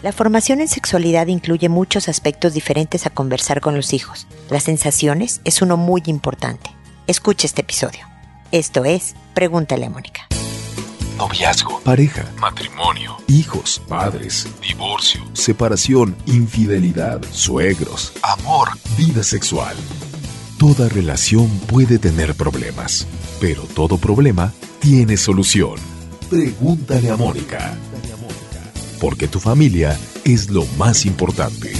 La formación en sexualidad incluye muchos aspectos diferentes a conversar con los hijos. Las sensaciones es uno muy importante. Escucha este episodio. Esto es Pregúntale a Mónica. Noviazgo, pareja, matrimonio, hijos, padres, divorcio, separación, infidelidad, suegros, amor, vida sexual. Toda relación puede tener problemas, pero todo problema tiene solución. Pregúntale a Mónica. Porque tu familia es lo más importante.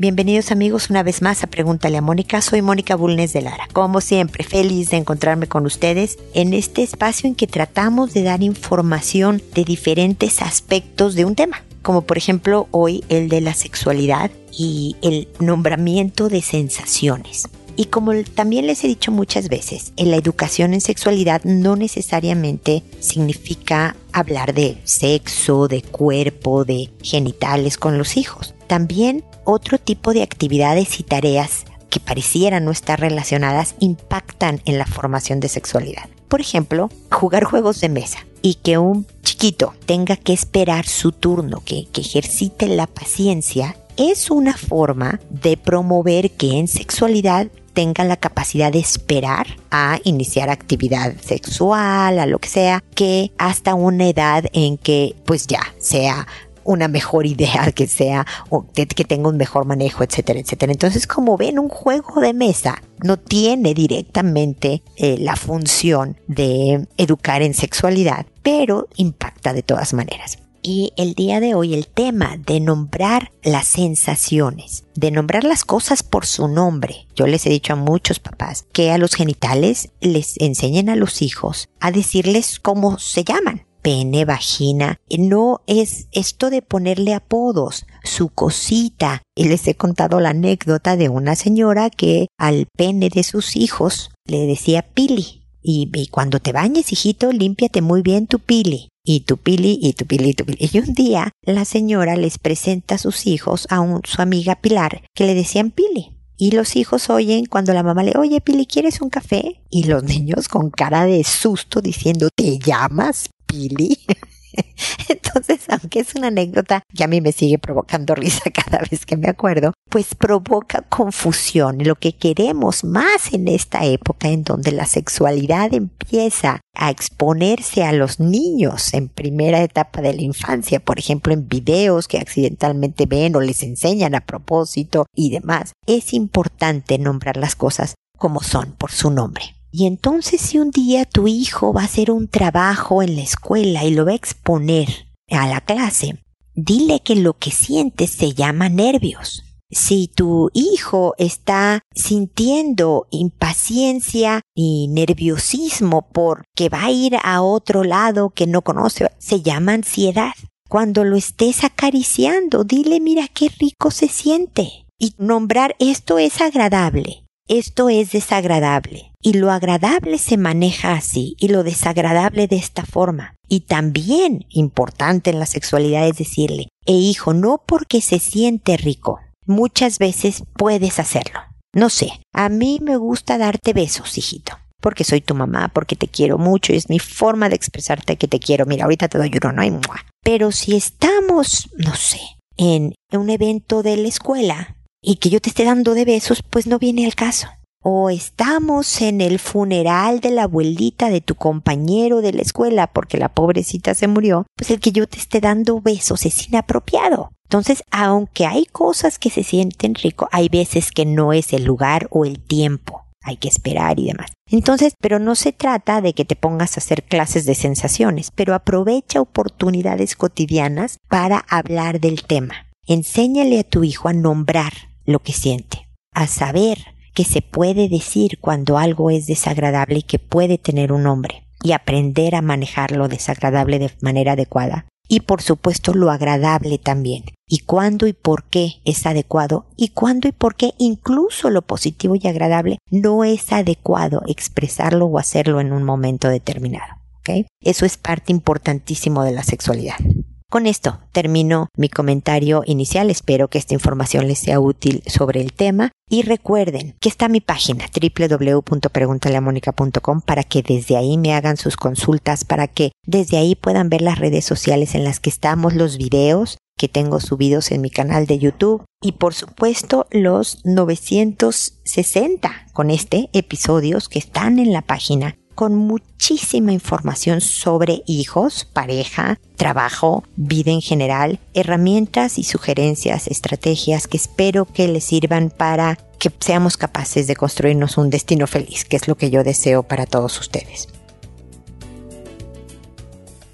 Bienvenidos amigos una vez más a Pregúntale a Mónica. Soy Mónica Bulnes de Lara. Como siempre, feliz de encontrarme con ustedes en este espacio en que tratamos de dar información de diferentes aspectos de un tema, como por ejemplo hoy el de la sexualidad y el nombramiento de sensaciones. Y como también les he dicho muchas veces, en la educación en sexualidad no necesariamente significa hablar de sexo, de cuerpo, de genitales con los hijos. También otro tipo de actividades y tareas que parecieran no estar relacionadas impactan en la formación de sexualidad. Por ejemplo, jugar juegos de mesa y que un chiquito tenga que esperar su turno, que, que ejercite la paciencia, es una forma de promover que en sexualidad tengan la capacidad de esperar a iniciar actividad sexual, a lo que sea, que hasta una edad en que pues ya sea una mejor idea que sea, o que, tenga un mejor manejo, etcétera, etcétera. Entonces, como ven, un juego de mesa no tiene directamente eh, la función de educar en sexualidad, pero impacta de todas maneras. Y el día de hoy el tema de nombrar las sensaciones, de nombrar las cosas por su nombre. Yo les he dicho a muchos papás que a los genitales les enseñen a los hijos a decirles cómo se llaman pene, vagina. No es esto de ponerle apodos, su cosita. Y les he contado la anécdota de una señora que al pene de sus hijos le decía pili. Y, cuando te bañes, hijito, límpiate muy bien tu pili. Y tu pili, y tu pili, y tu pili. Y un día la señora les presenta a sus hijos a su amiga Pilar que le decían pili. Y los hijos oyen cuando la mamá le, oye Pili, ¿quieres un café? Y los niños con cara de susto diciendo, ¿te llamas Pili? Entonces, aunque es una anécdota que a mí me sigue provocando risa cada vez que me acuerdo, pues provoca confusión. Lo que queremos más en esta época en donde la sexualidad empieza a exponerse a los niños en primera etapa de la infancia, por ejemplo, en videos que accidentalmente ven o les enseñan a propósito y demás, es importante nombrar las cosas como son por su nombre. Y entonces si un día tu hijo va a hacer un trabajo en la escuela y lo va a exponer a la clase, dile que lo que sientes se llama nervios. Si tu hijo está sintiendo impaciencia y nerviosismo porque va a ir a otro lado que no conoce, se llama ansiedad. Cuando lo estés acariciando, dile mira qué rico se siente. Y nombrar esto es agradable esto es desagradable. Y lo agradable se maneja así y lo desagradable de esta forma. Y también importante en la sexualidad es decirle, e hijo, no porque se siente rico. Muchas veces puedes hacerlo. No sé, a mí me gusta darte besos, hijito. Porque soy tu mamá, porque te quiero mucho y es mi forma de expresarte que te quiero. Mira, ahorita te doy uno, no hay Pero si estamos, no sé, en un evento de la escuela y que yo te esté dando de besos, pues no viene al caso. O estamos en el funeral de la abuelita de tu compañero de la escuela porque la pobrecita se murió, pues el que yo te esté dando besos es inapropiado. Entonces, aunque hay cosas que se sienten rico, hay veces que no es el lugar o el tiempo. Hay que esperar y demás. Entonces, pero no se trata de que te pongas a hacer clases de sensaciones, pero aprovecha oportunidades cotidianas para hablar del tema. Enséñale a tu hijo a nombrar lo que siente, a saber que se puede decir cuando algo es desagradable y que puede tener un nombre, y aprender a manejar lo desagradable de manera adecuada. Y por supuesto lo agradable también, y cuándo y por qué es adecuado, y cuándo y por qué incluso lo positivo y agradable no es adecuado expresarlo o hacerlo en un momento determinado. Eso es parte importantísimo de la sexualidad. Con esto termino mi comentario inicial. Espero que esta información les sea útil sobre el tema. Y recuerden que está mi página www.preguntaleamónica.com para que desde ahí me hagan sus consultas, para que desde ahí puedan ver las redes sociales en las que estamos, los videos que tengo subidos en mi canal de YouTube y por supuesto los 960 con este episodios que están en la página con muchísima información sobre hijos, pareja, trabajo, vida en general, herramientas y sugerencias, estrategias que espero que les sirvan para que seamos capaces de construirnos un destino feliz, que es lo que yo deseo para todos ustedes.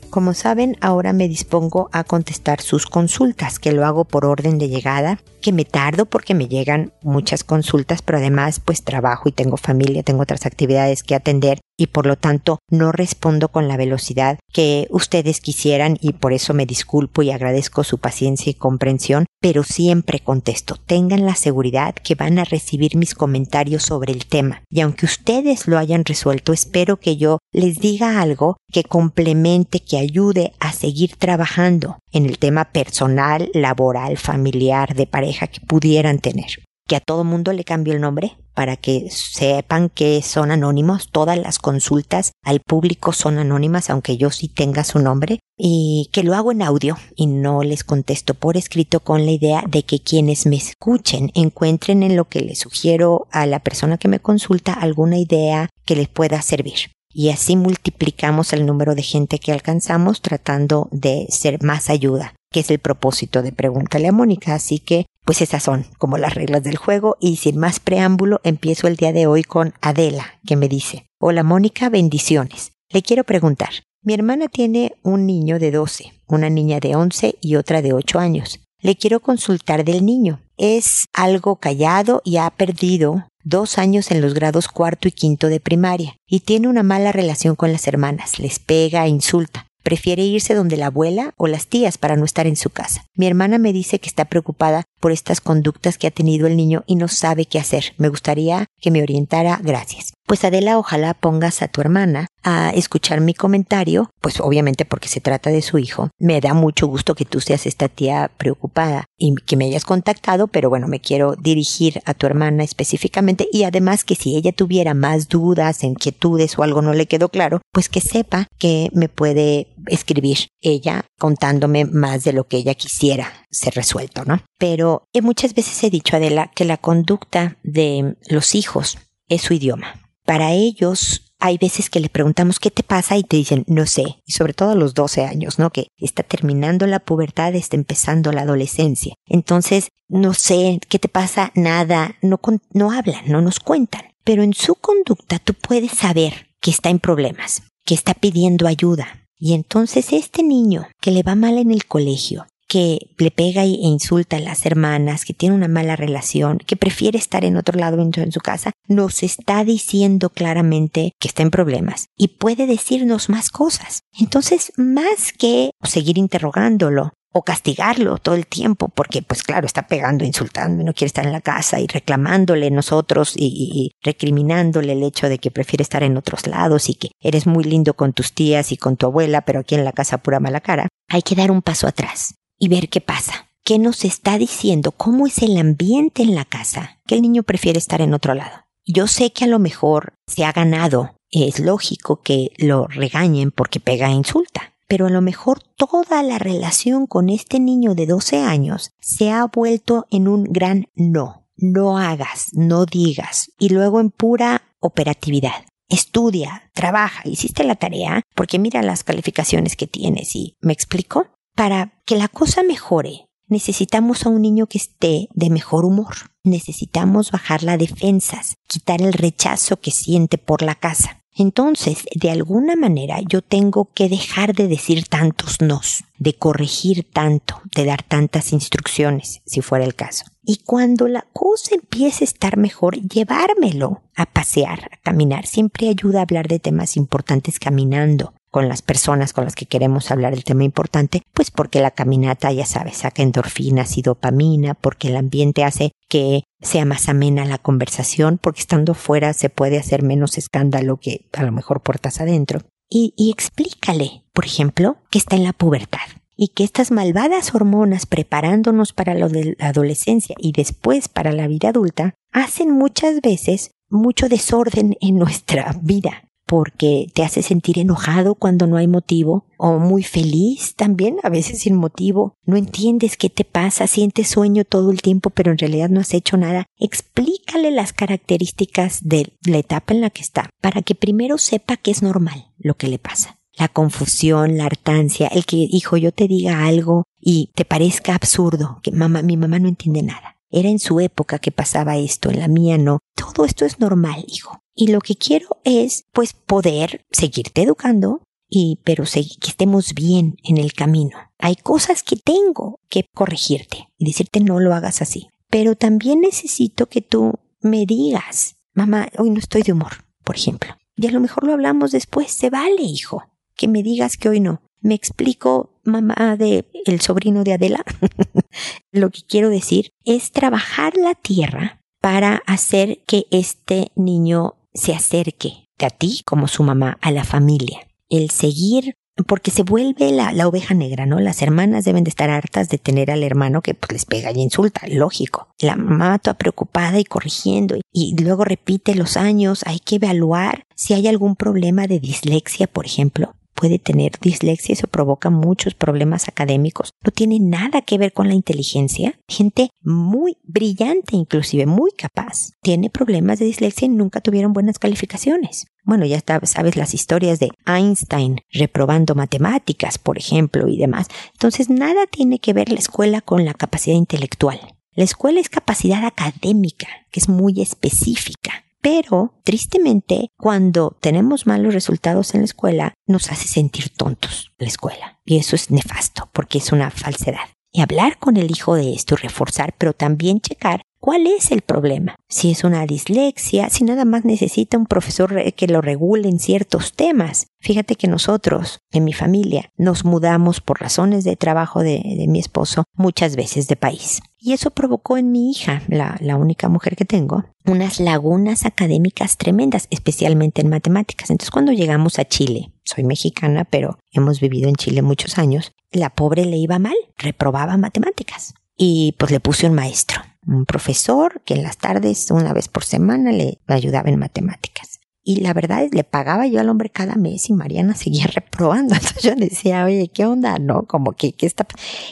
Como saben, ahora me dispongo a contestar sus consultas, que lo hago por orden de llegada, que me tardo porque me llegan muchas consultas, pero además pues trabajo y tengo familia, tengo otras actividades que atender y por lo tanto no respondo con la velocidad que ustedes quisieran y por eso me disculpo y agradezco su paciencia y comprensión, pero siempre contesto. Tengan la seguridad que van a recibir mis comentarios sobre el tema y aunque ustedes lo hayan resuelto, espero que yo les diga algo que complemente, que ayude a seguir trabajando en el tema personal, laboral, familiar, de pareja que pudieran tener que a todo mundo le cambio el nombre para que sepan que son anónimos. Todas las consultas al público son anónimas, aunque yo sí tenga su nombre, y que lo hago en audio y no les contesto por escrito con la idea de que quienes me escuchen encuentren en lo que les sugiero a la persona que me consulta alguna idea que les pueda servir y así multiplicamos el número de gente que alcanzamos tratando de ser más ayuda, que es el propósito de Pregúntale a Mónica. Así que, pues esas son como las reglas del juego y sin más preámbulo empiezo el día de hoy con Adela, que me dice, Hola Mónica, bendiciones. Le quiero preguntar, mi hermana tiene un niño de 12, una niña de 11 y otra de 8 años. Le quiero consultar del niño. Es algo callado y ha perdido dos años en los grados cuarto y quinto de primaria y tiene una mala relación con las hermanas, les pega e insulta. Prefiere irse donde la abuela o las tías para no estar en su casa. Mi hermana me dice que está preocupada por estas conductas que ha tenido el niño y no sabe qué hacer. Me gustaría que me orientara. Gracias. Pues Adela, ojalá pongas a tu hermana a escuchar mi comentario, pues obviamente porque se trata de su hijo. Me da mucho gusto que tú seas esta tía preocupada y que me hayas contactado, pero bueno, me quiero dirigir a tu hermana específicamente y además que si ella tuviera más dudas, inquietudes o algo no le quedó claro, pues que sepa que me puede escribir ella contándome más de lo que ella quisiera ser resuelto, ¿no? Pero eh, muchas veces he dicho, Adela, que la conducta de los hijos es su idioma. Para ellos hay veces que le preguntamos qué te pasa y te dicen no sé, y sobre todo a los 12 años, ¿no? Que está terminando la pubertad, está empezando la adolescencia. Entonces, no sé, ¿qué te pasa? Nada, no, no hablan, no nos cuentan. Pero en su conducta tú puedes saber que está en problemas, que está pidiendo ayuda, y entonces este niño que le va mal en el colegio, que le pega e insulta a las hermanas, que tiene una mala relación, que prefiere estar en otro lado de su casa, nos está diciendo claramente que está en problemas y puede decirnos más cosas. Entonces, más que seguir interrogándolo, o castigarlo todo el tiempo, porque pues claro, está pegando, insultando no quiere estar en la casa y reclamándole nosotros y, y, recriminándole el hecho de que prefiere estar en otros lados y que eres muy lindo con tus tías y con tu abuela, pero aquí en la casa pura mala cara. Hay que dar un paso atrás y ver qué pasa. ¿Qué nos está diciendo? ¿Cómo es el ambiente en la casa? Que el niño prefiere estar en otro lado. Yo sé que a lo mejor se ha ganado. Es lógico que lo regañen porque pega e insulta pero a lo mejor toda la relación con este niño de 12 años se ha vuelto en un gran no. No hagas, no digas, y luego en pura operatividad. Estudia, trabaja, hiciste la tarea, porque mira las calificaciones que tienes y me explico. Para que la cosa mejore, necesitamos a un niño que esté de mejor humor. Necesitamos bajar las defensas, quitar el rechazo que siente por la casa. Entonces, de alguna manera, yo tengo que dejar de decir tantos nos, de corregir tanto, de dar tantas instrucciones, si fuera el caso. Y cuando la cosa empiece a estar mejor, llevármelo a pasear, a caminar. Siempre ayuda a hablar de temas importantes caminando con las personas con las que queremos hablar del tema importante, pues porque la caminata, ya sabes, saca endorfinas y dopamina, porque el ambiente hace que sea más amena la conversación, porque estando fuera se puede hacer menos escándalo que a lo mejor puertas adentro. Y, y explícale, por ejemplo, que está en la pubertad y que estas malvadas hormonas preparándonos para la adolescencia y después para la vida adulta hacen muchas veces mucho desorden en nuestra vida porque te hace sentir enojado cuando no hay motivo o muy feliz también, a veces sin motivo. No entiendes qué te pasa, sientes sueño todo el tiempo, pero en realidad no has hecho nada. Explícale las características de la etapa en la que está para que primero sepa que es normal lo que le pasa. La confusión, la hartancia, el que, hijo, yo te diga algo y te parezca absurdo, que mamá, mi mamá no entiende nada. Era en su época que pasaba esto, en la mía no. Todo esto es normal, hijo. Y lo que quiero es, pues, poder seguirte educando y, pero que estemos bien en el camino. Hay cosas que tengo que corregirte y decirte no lo hagas así. Pero también necesito que tú me digas, mamá, hoy no estoy de humor, por ejemplo. Y a lo mejor lo hablamos después. Se vale, hijo, que me digas que hoy no. Me explico, mamá de el sobrino de Adela. Lo que quiero decir es trabajar la tierra para hacer que este niño se acerque a ti como su mamá, a la familia. El seguir porque se vuelve la, la, oveja negra, ¿no? Las hermanas deben de estar hartas de tener al hermano que pues, les pega y insulta, lógico. La mamá toda preocupada y corrigiendo y luego repite los años, hay que evaluar si hay algún problema de dislexia, por ejemplo puede tener dislexia, eso provoca muchos problemas académicos. No tiene nada que ver con la inteligencia. Gente muy brillante, inclusive muy capaz, tiene problemas de dislexia y nunca tuvieron buenas calificaciones. Bueno, ya sabes las historias de Einstein reprobando matemáticas, por ejemplo, y demás. Entonces, nada tiene que ver la escuela con la capacidad intelectual. La escuela es capacidad académica, que es muy específica. Pero, tristemente, cuando tenemos malos resultados en la escuela, nos hace sentir tontos la escuela. Y eso es nefasto, porque es una falsedad. Y hablar con el hijo de esto reforzar, pero también checar ¿Cuál es el problema? Si es una dislexia, si nada más necesita un profesor que lo regule en ciertos temas. Fíjate que nosotros, en mi familia, nos mudamos por razones de trabajo de, mi esposo muchas veces de país. Y eso provocó en mi hija, la, la única mujer que tengo, unas lagunas académicas tremendas, especialmente en matemáticas. Entonces cuando llegamos a Chile, soy mexicana, pero hemos vivido en Chile muchos años, la pobre le iba mal, reprobaba matemáticas. Y pues le puse un maestro un profesor que en las tardes, una vez por semana, le ayudaba en matemáticas. Y la verdad es, le pagaba yo al hombre cada mes y Mariana seguía reprobando. Entonces yo decía, oye, ¿qué onda? ¿No? Como que, ¿qué está?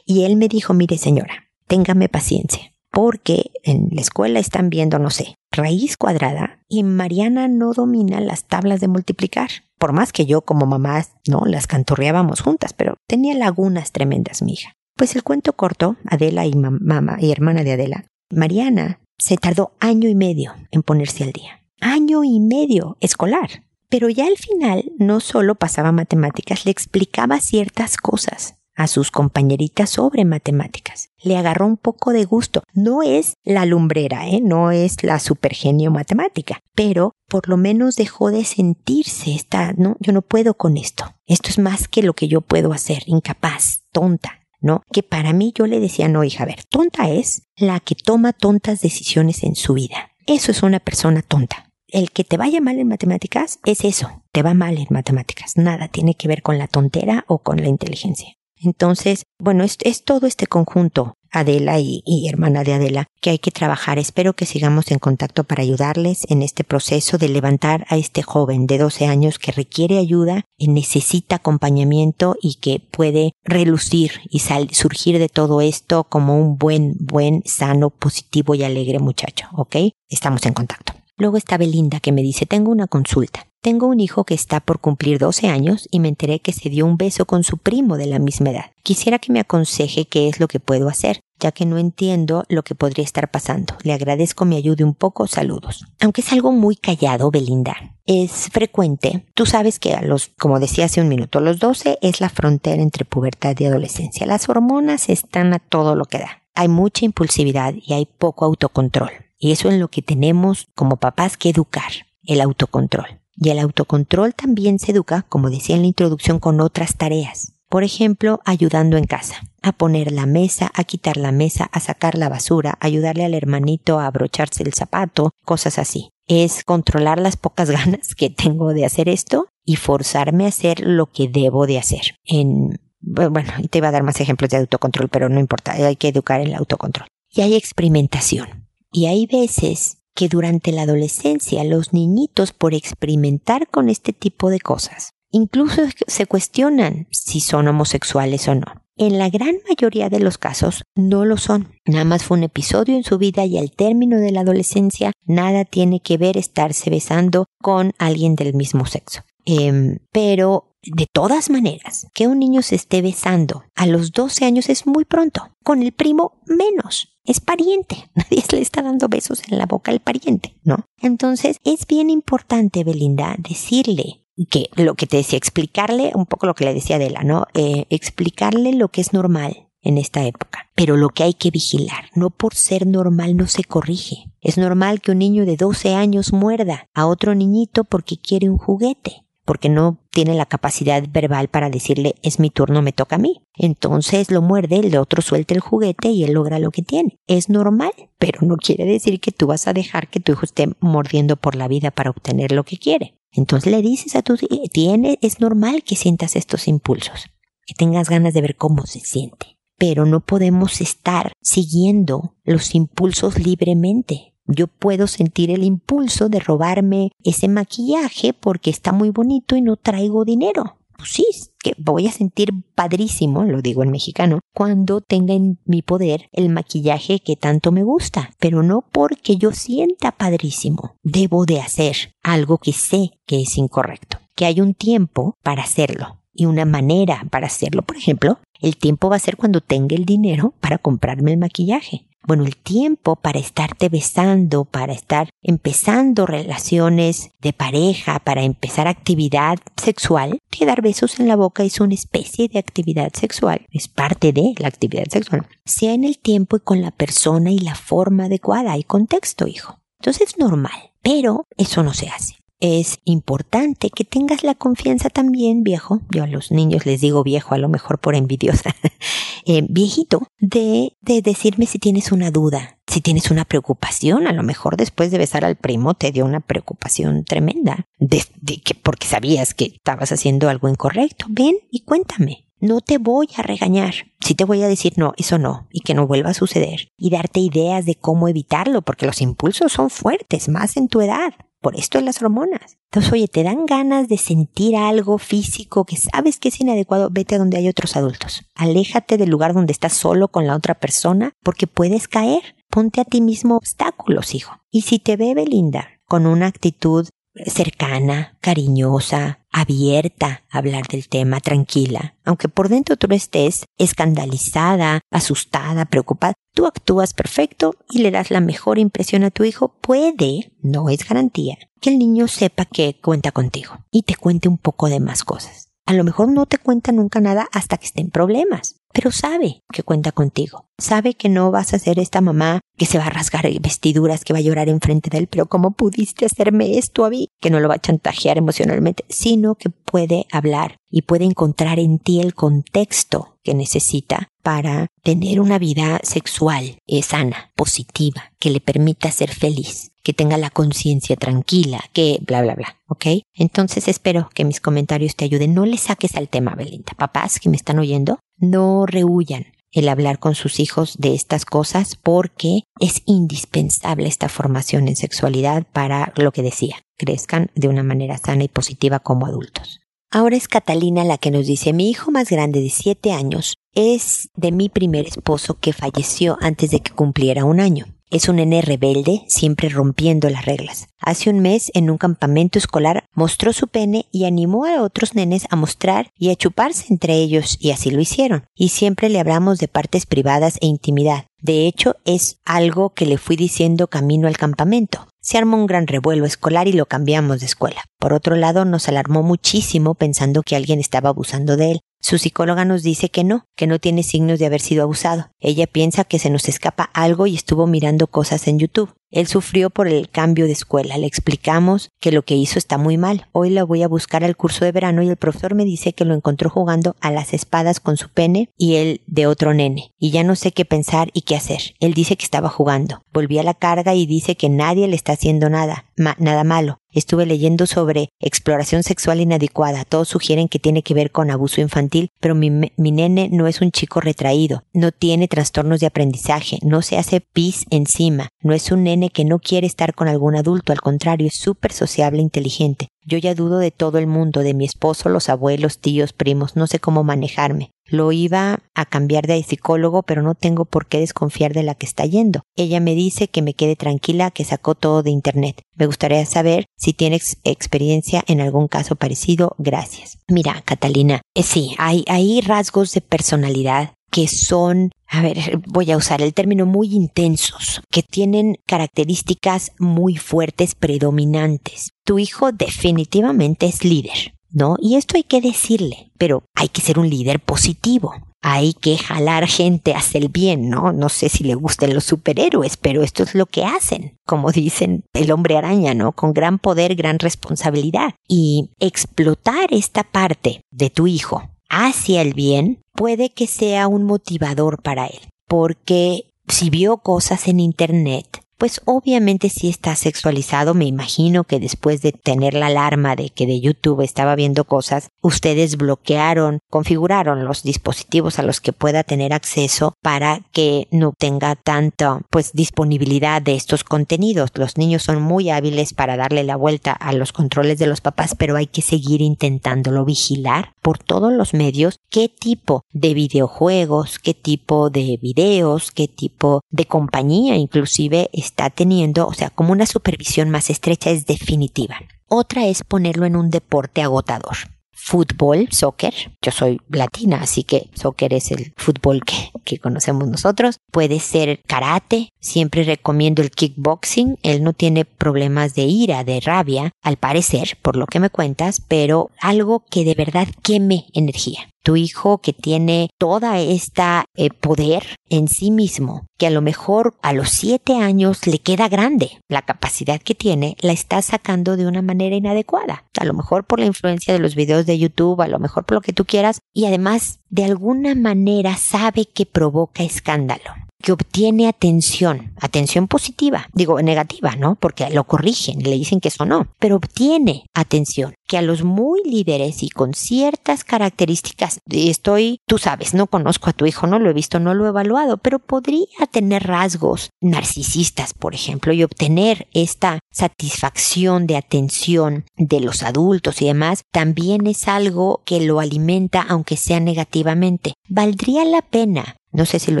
Y él me dijo, mire señora, téngame paciencia, porque en la escuela están viendo, no sé, raíz cuadrada y Mariana no domina las tablas de multiplicar. Por más que yo como mamá, no, las cantorreábamos juntas, pero tenía lagunas tremendas mi hija. Pues el cuento corto, Adela y mamá y hermana de Adela, Mariana se tardó año y medio en ponerse al día. Año y medio escolar. Pero ya al final no solo pasaba matemáticas, le explicaba ciertas cosas a sus compañeritas sobre matemáticas. Le agarró un poco de gusto. No es la lumbrera, ¿eh? no es la supergenio matemática, pero por lo menos dejó de sentirse esta, no, yo no puedo con esto. Esto es más que lo que yo puedo hacer, incapaz, tonta. ¿No? Que para mí yo le decía, no, hija, a ver, tonta es la que toma tontas decisiones en su vida. Eso es una persona tonta. El que te vaya mal en matemáticas es eso, te va mal en matemáticas. Nada tiene que ver con la tontera o con la inteligencia. Entonces, bueno, es, es todo este conjunto Adela y, hermana de Adela, que hay que trabajar. Espero que sigamos en contacto para ayudarles en este proceso de levantar a este joven de 12 años que requiere ayuda, y necesita acompañamiento y que puede relucir y surgir de todo esto como un buen, buen, sano, positivo y alegre muchacho. ¿Ok? Estamos en contacto. Luego está Belinda que me dice, tengo una consulta. Tengo un hijo que está por cumplir 12 años y me enteré que se dio un beso con su primo de la misma edad. Quisiera que me aconseje qué es lo que puedo hacer, ya que no entiendo lo que podría estar pasando. Le agradezco me ayude un poco. Saludos. Aunque es algo muy callado, Belinda, es frecuente. Tú sabes que a los, como decía hace un minuto, los 12 es la frontera entre pubertad y adolescencia. Las hormonas están a todo lo que da. Hay mucha impulsividad y hay poco autocontrol. Y eso es lo que tenemos como papás que educar, el autocontrol. Y el autocontrol también se educa, como decía en la introducción, con otras tareas. Por ejemplo, ayudando en casa, a poner la mesa, a quitar la mesa, a sacar la basura, ayudarle al hermanito a abrocharse el zapato, cosas así. Es controlar las pocas ganas que tengo de hacer esto y forzarme a hacer lo que debo de hacer. En Bueno, te iba a dar más ejemplos de autocontrol, pero no importa, hay que educar el autocontrol. Y hay experimentación. Y hay veces que durante la adolescencia los niñitos por experimentar con este tipo de cosas, incluso se cuestionan si son homosexuales o no. En la gran mayoría de los casos no lo son. Nada más fue un episodio en su vida y al término de la adolescencia nada tiene que ver estarse besando con alguien del mismo sexo. Em, pero de todas maneras, que un niño se esté besando a los 12 años es muy pronto. Con el primo menos. Es pariente. Nadie le está dando besos en la boca al pariente, ¿no? Entonces es bien importante, Belinda, decirle que lo que te decía, explicarle un poco lo que le decía Adela, ¿no? Eh, explicarle lo que es normal en esta época. Pero lo que hay que vigilar, no por ser normal no se corrige. Es normal que un niño de 12 años muerda a otro niñito porque quiere un juguete, porque no tiene la capacidad verbal para decirle es mi turno, me toca a mí. Entonces lo muerde, el otro suelta el juguete y él logra lo que tiene. Es normal, pero no quiere decir que tú vas a dejar que tu hijo esté mordiendo por la vida para obtener lo que quiere. Entonces le dices a tu tiene, es normal que sientas estos impulsos, que tengas ganas de ver cómo se siente. Pero no podemos estar siguiendo los impulsos libremente. Yo puedo sentir el impulso de robarme ese maquillaje porque está muy bonito y no traigo dinero. Pues sí, que voy a sentir padrísimo, lo digo en mexicano, cuando tenga en mi poder el maquillaje que tanto me gusta, pero no porque yo sienta padrísimo. Debo de hacer algo que sé que es incorrecto, que hay un tiempo para hacerlo y una manera para hacerlo. Por ejemplo, el tiempo va a ser cuando tenga el dinero para comprarme el maquillaje. Bueno, el tiempo para estarte besando, para estar empezando relaciones de pareja, para empezar actividad sexual, que dar besos en la boca es una especie de actividad sexual, es parte de la actividad sexual, sea en el tiempo y con la persona y la forma adecuada. Y contexto, hijo. Entonces es normal, pero eso no se hace es importante que tengas la confianza también, viejo, yo a los niños les digo viejo, a lo mejor por envidiosa, eh, viejito, de, de decirme si tienes una duda, si tienes una preocupación, a lo mejor después de besar al primo te dio una preocupación tremenda, de, que, porque sabías que estabas haciendo algo incorrecto. Ven y cuéntame. No te voy a regañar. Sí te voy a decir no, eso no, y que no vuelva a suceder. Y darte ideas de cómo evitarlo, porque los impulsos son fuertes, más en tu edad por esto de las hormonas. Entonces, oye, te dan ganas de sentir algo físico que sabes que es inadecuado, vete a donde hay otros adultos. Aléjate del lugar donde estás solo con la otra persona porque puedes caer. Ponte a ti mismo obstáculos, hijo. Y si te ve Belinda con una actitud cercana, cariñosa, abierta a hablar del tema, tranquila. Aunque por dentro tú estés escandalizada, asustada, preocupada, tú actúas perfecto y le das la mejor impresión a tu hijo. Puede, no es garantía, que el niño sepa que cuenta contigo y te cuente un poco de más cosas. A lo mejor no te cuenta nunca nada hasta que estén problemas, pero sabe que cuenta contigo. Sabe que no vas a ser esta mamá que se va a rasgar vestiduras, que va a llorar enfrente de él, pero ¿cómo pudiste hacerme esto a mí? Que no lo va a chantajear emocionalmente, sino que puede hablar y puede encontrar en ti el contexto que necesita para tener una vida sexual eh, sana, positiva, que le permita ser feliz que tenga la conciencia tranquila, que bla, bla, bla, ¿ok? Entonces espero que mis comentarios te ayuden. No le saques al tema, Belinda. Papás que me están oyendo, no rehuyan el hablar con sus hijos de estas cosas porque es indispensable esta formación en sexualidad para lo que decía, crezcan de una manera sana y positiva como adultos. Ahora es Catalina la que nos dice, mi hijo más grande de siete años es de mi primer esposo que falleció antes de que cumpliera un año. Es un nene rebelde, siempre rompiendo las reglas. Hace un mes, en un campamento escolar, mostró su pene y animó a otros nenes a mostrar y a chuparse entre ellos, y así lo hicieron. Y siempre le hablamos de partes privadas e intimidad. De hecho, es algo que le fui diciendo camino al campamento. Se armó un gran revuelo escolar y lo cambiamos de escuela. Por otro lado, nos alarmó muchísimo pensando que alguien estaba abusando de él. Su psicóloga nos dice que no, que no tiene signos de haber sido abusado. Ella piensa que se nos escapa algo y estuvo mirando cosas en YouTube. Él sufrió por el cambio de escuela. Le explicamos que lo que hizo está muy mal. Hoy la voy a buscar al curso de verano y el profesor me dice que lo encontró jugando a las espadas con su pene y él de otro nene. Y ya no sé qué pensar y qué hacer. Él dice que estaba jugando. Volví a la carga y dice que nadie le está haciendo nada, nada malo. Estuve leyendo sobre exploración sexual inadecuada. Todos sugieren que tiene que ver con abuso infantil, pero mi, mi nene no es un chico retraído, no tiene trastornos de aprendizaje, no se hace pis encima, no es un nene que no quiere estar con algún adulto, al contrario, es súper sociable e inteligente. Yo ya dudo de todo el mundo, de mi esposo, los abuelos, tíos, primos, no sé cómo manejarme. Lo iba a cambiar de psicólogo, pero no tengo por qué desconfiar de la que está yendo. Ella me dice que me quede tranquila, que sacó todo de internet. Me gustaría saber si tienes experiencia en algún caso parecido. Gracias. Mira, Catalina, eh, sí, hay, hay rasgos de personalidad que son, a ver, voy a usar el término muy intensos, que tienen características muy fuertes, predominantes. Tu hijo definitivamente es líder, ¿no? Y esto hay que decirle, pero hay que ser un líder positivo. Hay que jalar gente hacia el bien, ¿no? No sé si le gusten los superhéroes, pero esto es lo que hacen. Como dicen el hombre araña, ¿no? Con gran poder, gran responsabilidad. Y explotar esta parte de tu hijo hacia el bien puede que sea un motivador para él, porque si vio cosas en Internet pues obviamente si está sexualizado, me imagino que después de tener la alarma de que de YouTube estaba viendo cosas, ustedes bloquearon, configuraron los dispositivos a los que pueda tener acceso para que no tenga tanta pues disponibilidad de estos contenidos. Los niños son muy hábiles para darle la vuelta a los controles de los papás, pero hay que seguir intentándolo vigilar por todos los medios qué tipo de videojuegos, qué tipo de videos, qué tipo de compañía inclusive teniendo, o sea, como una supervisión más estrecha es definitiva. Otra es ponerlo en un deporte agotador. Fútbol, soccer. Yo soy latina, así que soccer es el fútbol que, que conocemos nosotros. Puede ser karate. Siempre recomiendo el kickboxing. Él no tiene problemas de ira, de rabia, al parecer, por lo que me cuentas, pero algo que de verdad queme energía tu hijo que tiene toda esta eh, poder en sí mismo, que a lo mejor a los siete años le queda grande, la capacidad que tiene la está sacando de una manera inadecuada, a lo mejor por la influencia de los videos de YouTube, a lo mejor por lo que tú quieras, y además de alguna manera sabe que provoca escándalo que obtiene atención, atención positiva, digo negativa, ¿no? Porque lo corrigen, le dicen que eso no, pero obtiene atención, que a los muy líderes y con ciertas características, estoy, tú sabes, no conozco a tu hijo, no lo he visto, no lo he evaluado, pero podría tener rasgos narcisistas, por ejemplo, y obtener esta satisfacción de atención de los adultos y demás, también es algo que lo alimenta, aunque sea negativamente. Valdría la pena no sé si lo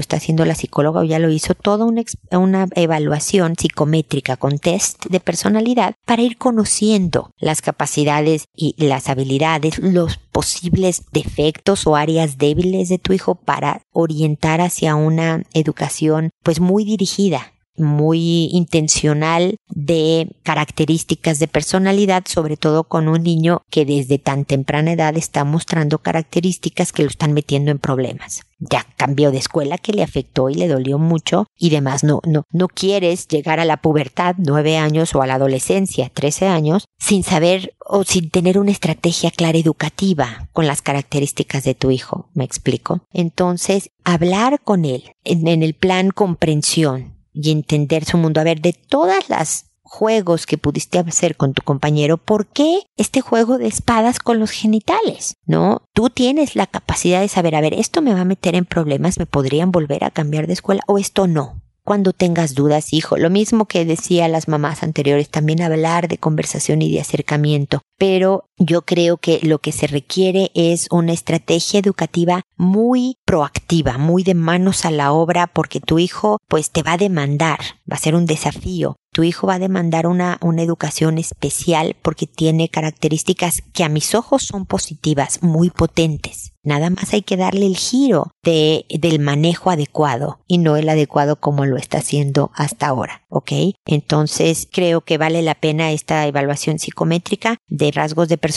está haciendo la psicóloga o ya lo hizo, toda una, una, evaluación psicométrica con test de personalidad para ir conociendo las capacidades y las habilidades, los posibles defectos o áreas débiles de tu hijo para orientar hacia una educación pues muy dirigida muy intencional de características de personalidad, sobre todo con un niño que desde tan temprana edad está mostrando características que lo están metiendo en problemas. Ya cambió de escuela que le afectó y le dolió mucho y demás. No, no, no quieres llegar a la pubertad, nueve años o a la adolescencia, trece años, sin saber o sin tener una estrategia clara educativa con las características de tu hijo. ¿Me explico? Entonces, hablar con él en, en el plan comprensión, y entender su mundo. A ver, de todas las juegos que pudiste hacer con tu compañero, ¿por qué este juego de espadas con los genitales? ¿No? Tú tienes la capacidad de saber, a ver, esto me va a meter en problemas, me podrían volver a cambiar de escuela o esto no. Cuando tengas dudas, hijo, lo mismo que decía las mamás anteriores, también hablar de conversación y de acercamiento. Pero yo creo que lo que se requiere es una estrategia educativa muy proactiva, muy de manos a la obra, porque tu hijo pues te va a demandar, va a ser un desafío tu hijo va a demandar una, una educación especial porque tiene características que a mis ojos son positivas, muy potentes. Nada más hay que darle el giro de, del manejo adecuado y no el adecuado como lo está haciendo hasta ahora, ¿ok? Entonces creo que vale la pena esta evaluación psicométrica de rasgos de personalidad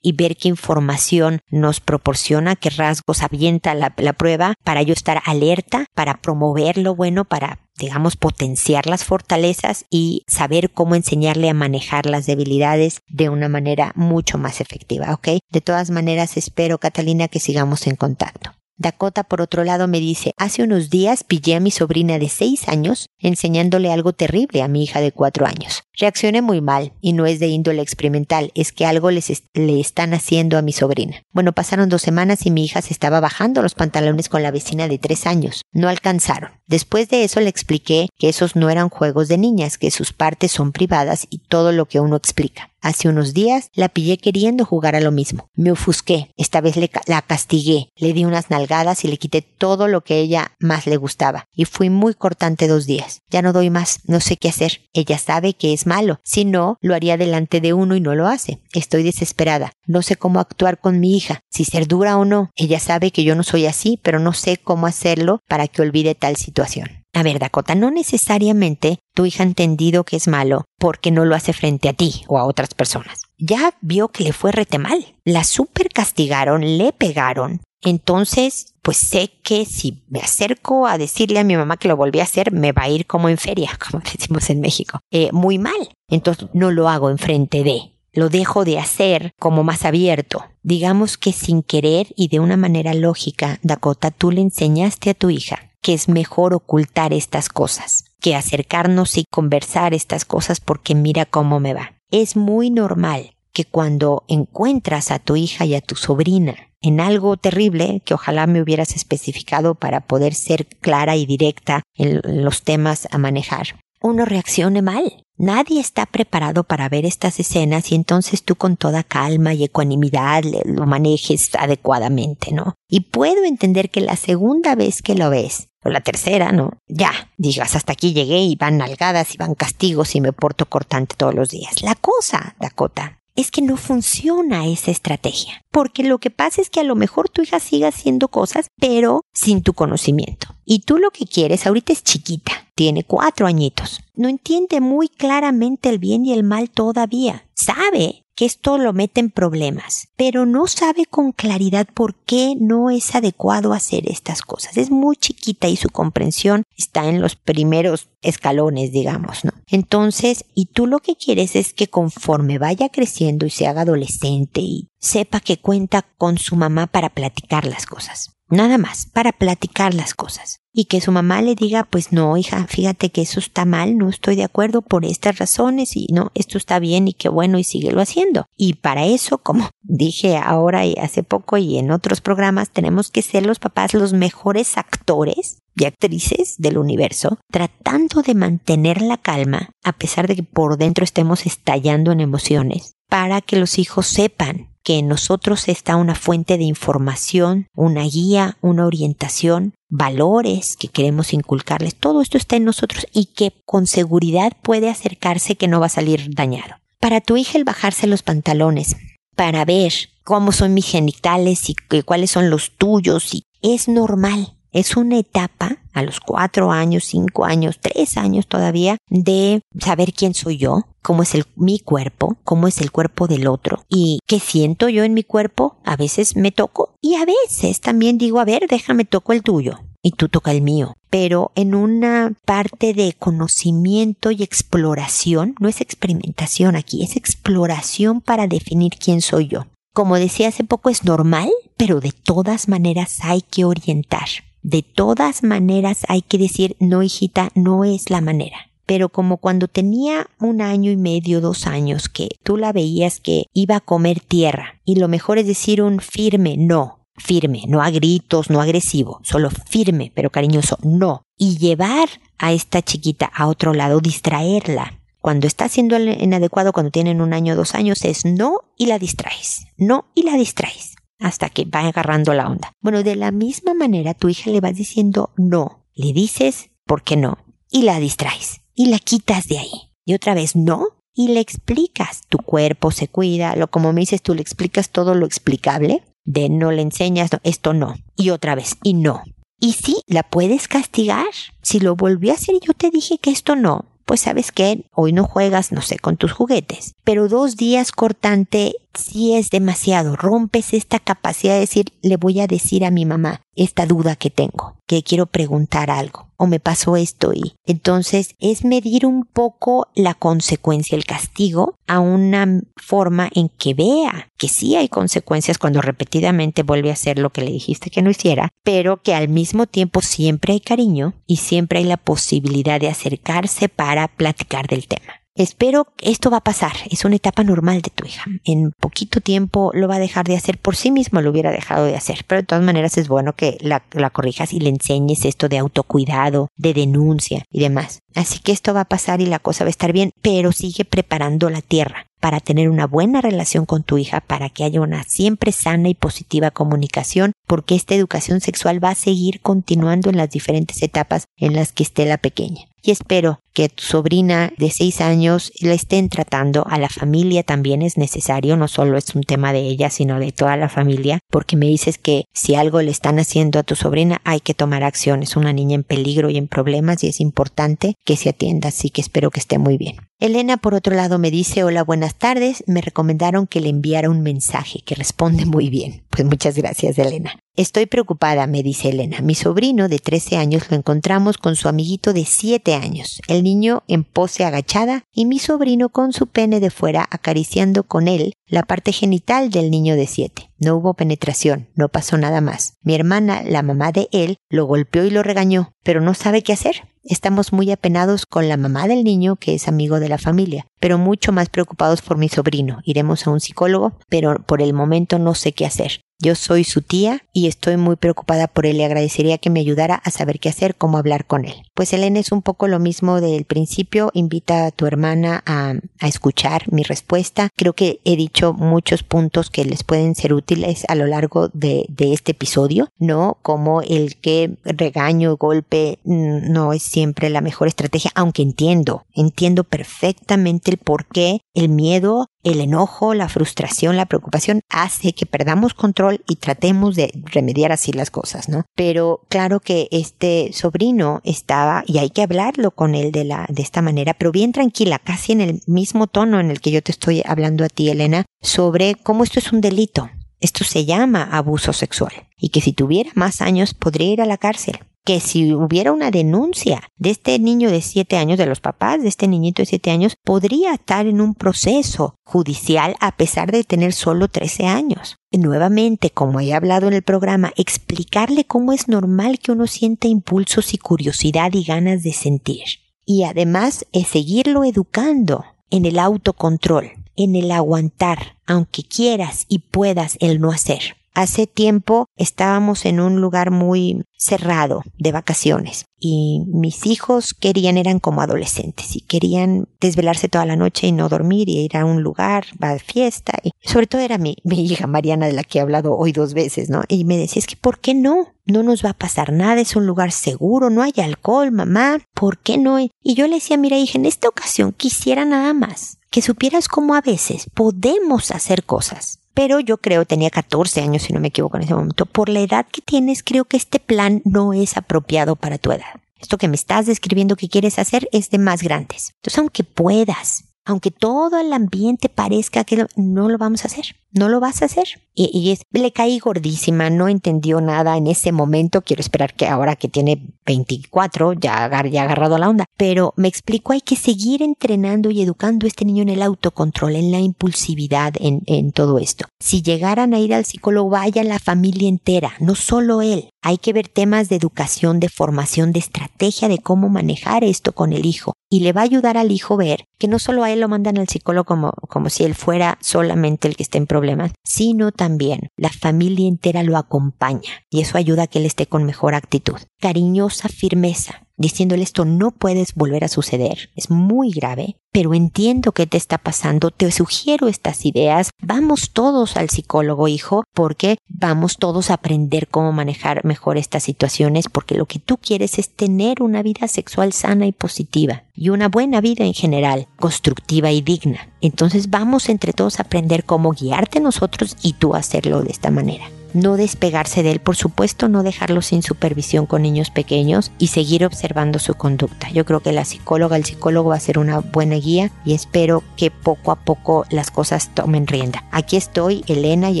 y ver qué información nos proporciona, qué rasgos avienta la, prueba para yo estar alerta, para promover lo bueno, para digamos, potenciar las fortalezas y saber cómo enseñarle a manejar las debilidades de una manera mucho más efectiva, ¿ok? De todas maneras, espero, Catalina, que sigamos en contacto. Dakota, por otro lado, me dice, hace unos días pillé a mi sobrina de seis años enseñándole algo terrible a mi hija de cuatro años. Reaccioné muy mal y no es de índole experimental, es que algo les le están haciendo a mi sobrina. Bueno, pasaron dos semanas y mi hija se estaba bajando los pantalones con la vecina de tres años. No alcanzaron. Después de eso le expliqué que esos no eran juegos de niñas, que sus partes son privadas y todo lo que uno explica. Hace unos días la pillé queriendo jugar a lo mismo. Me ofusqué, esta vez la castigué, le di unas nalgadas y le quité todo lo que ella más le gustaba. Y fui muy cortante dos días. Ya no doy más, no sé qué hacer. Ella sabe que es malo. Si no, lo haría delante de uno y no lo hace. Estoy desesperada. No sé cómo actuar con mi hija, si ser dura o no. Ella sabe que yo no soy así, pero no sé cómo hacerlo para que olvide tal situación. A ver, Dakota, no necesariamente tu hija ha entendido que es malo porque no lo hace frente a ti o a otras personas. Ya vio que le fue rete mal. La super castigaron, le pegaron. Entonces, pues sé que si me acerco a decirle a mi mamá que lo volví a hacer, me va a ir como en feria, como decimos en México. Eh, muy mal. Entonces no lo hago enfrente de lo dejo de hacer como más abierto. Digamos que sin querer y de una manera lógica, Dakota, tú le enseñaste a tu hija que es mejor ocultar estas cosas que acercarnos y conversar estas cosas porque mira cómo me va. Es muy normal que cuando encuentras a tu hija y a tu sobrina en algo terrible, que ojalá me hubieras especificado para poder ser clara y directa en los temas a manejar, uno reaccione mal. Nadie está preparado para ver estas escenas y entonces tú con toda calma y ecuanimidad lo manejes adecuadamente, ¿no? Y puedo entender que la segunda vez que lo ves, o la tercera, ¿no? Ya, digas, hasta aquí llegué y van nalgadas y van castigos y me porto cortante todos los días. La cosa, Dakota, es que no funciona esa estrategia. Porque lo que pasa es que a lo mejor tu hija siga haciendo cosas, pero sin tu conocimiento. Y tú lo que quieres, ahorita es chiquita, tiene cuatro añitos. No entiende muy claramente el bien y el mal todavía. Sabe que esto lo mete en problemas, pero no sabe con claridad por qué no es adecuado hacer estas cosas. Es muy chiquita y su comprensión está en los primeros escalones, digamos, ¿no? Entonces, y tú lo que quieres es que conforme vaya creciendo y se haga adolescente y sepa que cuenta con su mamá para platicar las cosas. Nada más, para platicar las cosas. Y que su mamá le diga, pues no, hija, fíjate que eso está mal, no estoy de acuerdo por estas razones y no, esto está bien y qué bueno y síguelo haciendo. Y para eso, como dije ahora y hace poco y en otros programas, tenemos que ser los papás los mejores actores y actrices del universo, tratando de mantener la calma, a pesar de que por dentro estemos estallando en emociones, para que los hijos sepan que en nosotros está una fuente de información, una guía, una orientación, valores que queremos inculcarles. Todo esto está en nosotros y que con seguridad puede acercarse que no va a salir dañado. Para tu hija el bajarse los pantalones, para ver cómo son mis genitales y cuáles son los tuyos, y es normal. Es una etapa a los cuatro años, cinco años, tres años todavía de saber quién soy yo, cómo es el, mi cuerpo, cómo es el cuerpo del otro y qué siento yo en mi cuerpo. A veces me toco y a veces también digo, a ver, déjame toco el tuyo y tú toca el mío. Pero en una parte de conocimiento y exploración, no es experimentación aquí, es exploración para definir quién soy yo. Como decía hace poco, es normal, pero de todas maneras hay que orientar. De todas maneras hay que decir, no hijita, no es la manera. Pero como cuando tenía un año y medio, dos años, que tú la veías que iba a comer tierra, y lo mejor es decir un firme no, firme, no a gritos, no agresivo, solo firme, pero cariñoso, no. Y llevar a esta chiquita a otro lado, distraerla. Cuando está siendo inadecuado, cuando tienen un año dos años, es no y la distraes. No y la distraes hasta que va agarrando la onda. Bueno, de la misma manera tu hija le va diciendo no, le dices por qué no y la distraes y la quitas de ahí. Y otra vez no y le explicas, tu cuerpo se cuida, lo como me dices tú le explicas todo lo explicable, de no le enseñas, esto no, y otra vez, y no. Y sí, la puedes castigar. Si lo volvió a hacer y yo te dije que esto no, pues sabes que hoy no juegas, no sé, con tus juguetes. Pero dos días cortante sí es demasiado. Rompes esta capacidad de decir, le voy a decir a mi mamá esta duda que tengo, que quiero preguntar algo o me pasó esto y entonces es medir un poco la consecuencia, el castigo a una forma en que vea que sí hay consecuencias cuando repetidamente vuelve a hacer lo que le dijiste que no hiciera, pero que al mismo tiempo siempre hay cariño y siempre hay la posibilidad de acercarse para platicar del tema. Espero que esto va a pasar. Es una etapa normal de tu hija. En poquito tiempo lo va a dejar de hacer por sí mismo, lo hubiera dejado de hacer. Pero de todas maneras es bueno que la, la corrijas y le enseñes esto de autocuidado, de denuncia y demás. Así que esto va a pasar y la cosa va a estar bien, pero sigue preparando la tierra para tener una buena relación con tu hija, para que haya una siempre sana y positiva comunicación, porque esta educación sexual va a seguir continuando en las diferentes etapas en las que esté la pequeña y espero que tu sobrina de seis años la estén tratando. A la familia también es necesario, no solo es un tema de ella, sino de toda la familia, porque me dices que si algo le están haciendo a tu sobrina hay que tomar acción. Es una niña en peligro y en problemas y es importante que se atienda, así que espero que esté muy bien. Elena, por otro lado, me dice, hola, buenas tardes, me recomendaron que le enviara un mensaje que responde muy bien. Pues muchas gracias, Elena. Estoy preocupada, me dice Elena. Mi sobrino de 13 años lo encontramos con su amiguito de 7 años, el niño en pose agachada y mi sobrino con su pene de fuera acariciando con él la parte genital del niño de 7. No hubo penetración, no pasó nada más. Mi hermana, la mamá de él, lo golpeó y lo regañó, pero no sabe qué hacer. Estamos muy apenados con la mamá del niño, que es amigo de la familia, pero mucho más preocupados por mi sobrino. Iremos a un psicólogo, pero por el momento no sé qué hacer. Yo soy su tía y estoy muy preocupada por él. Le agradecería que me ayudara a saber qué hacer, cómo hablar con él. Pues Elena es un poco lo mismo del principio. Invita a tu hermana a, escuchar mi respuesta. Creo que he dicho muchos puntos que les pueden ser útiles a lo largo de, de este episodio, ¿no? Como el que regaño, golpe, mm, no es siempre la mejor estrategia, aunque entiendo, entiendo perfectamente el por qué el miedo el enojo, la frustración, la preocupación hace que perdamos control y tratemos de remediar así las cosas, ¿no? Pero claro que este sobrino estaba, y hay que hablarlo con él de la, de esta manera, pero bien tranquila, casi en el mismo tono en el que yo te estoy hablando a ti, Elena, sobre cómo esto es un delito. Esto se llama abuso sexual y que si tuviera más años podría ir a la cárcel que si hubiera una denuncia de este niño de 7 años, de los papás de este niñito de 7 años, podría estar en un proceso judicial a pesar de tener solo 13 años. Nuevamente, como he hablado en el programa, explicarle cómo es normal que uno sienta impulsos y curiosidad y ganas de sentir. Y además es seguirlo educando en el autocontrol, en el aguantar, aunque quieras y puedas el no hacer. Hace tiempo estábamos en un lugar muy cerrado de vacaciones y mis hijos querían, eran como adolescentes y querían desvelarse toda la noche y no dormir y ir a un lugar, de fiesta y sobre todo era mi, mi hija Mariana de la que he hablado hoy dos veces, ¿no? Y me decía, es que ¿por qué no? No nos va a pasar nada, es un lugar seguro, no hay alcohol, mamá, ¿por qué no? Y yo le decía, mira hija, en esta ocasión quisiera nada más que supieras cómo a veces podemos hacer cosas pero yo creo tenía 14 años si no me equivoco en ese momento. Por la edad que tienes, creo que este plan no es apropiado para tu edad. Esto que me estás describiendo que quieres hacer es de más grandes. Entonces, aunque puedas, aunque todo el ambiente parezca que no lo vamos a hacer, no lo vas a hacer. Y, es, le caí gordísima, no entendió nada en ese momento, quiero esperar que ahora que tiene 24 ya, ya ha agarrado la onda, pero me explico, hay que seguir entrenando y educando a este niño en el autocontrol, en la impulsividad, en, todo esto. Si llegaran a ir al psicólogo, vaya la familia entera, no solo él. Hay que ver temas de educación, de formación, de estrategia de cómo manejar esto con el hijo. Y le va a ayudar al hijo ver que no solo a él lo mandan al psicólogo como, como si él fuera solamente el que esté en problemas, sino también la familia entera lo acompaña. Y eso ayuda a que él esté con mejor actitud. Cariñosa firmeza diciéndole esto no puedes volver a suceder, es muy grave, pero entiendo que te está pasando, te sugiero estas ideas, vamos todos al psicólogo, hijo, porque vamos todos a aprender cómo manejar mejor estas situaciones, porque lo que tú quieres es tener una vida sexual sana y positiva y una buena vida en general, constructiva y digna. Entonces vamos entre todos a aprender cómo guiarte nosotros y tú hacerlo de esta manera no despegarse de él, por supuesto, no dejarlo sin supervisión con niños pequeños y seguir observando su conducta. Yo creo que la psicóloga, el psicólogo va a ser una buena guía y espero que poco a poco las cosas tomen rienda. Aquí estoy, Elena y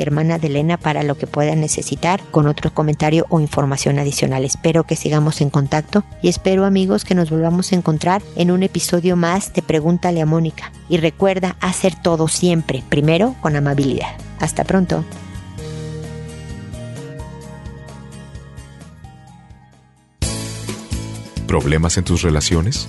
hermana de Elena, para lo que puedan necesitar con otro comentario o información adicional. Espero que sigamos en contacto y espero amigos que nos volvamos a encontrar en un episodio más de Pregúntale a Mónica. Y recuerda hacer todo siempre, primero con amabilidad. Hasta pronto. ¿Problemas en tus relaciones?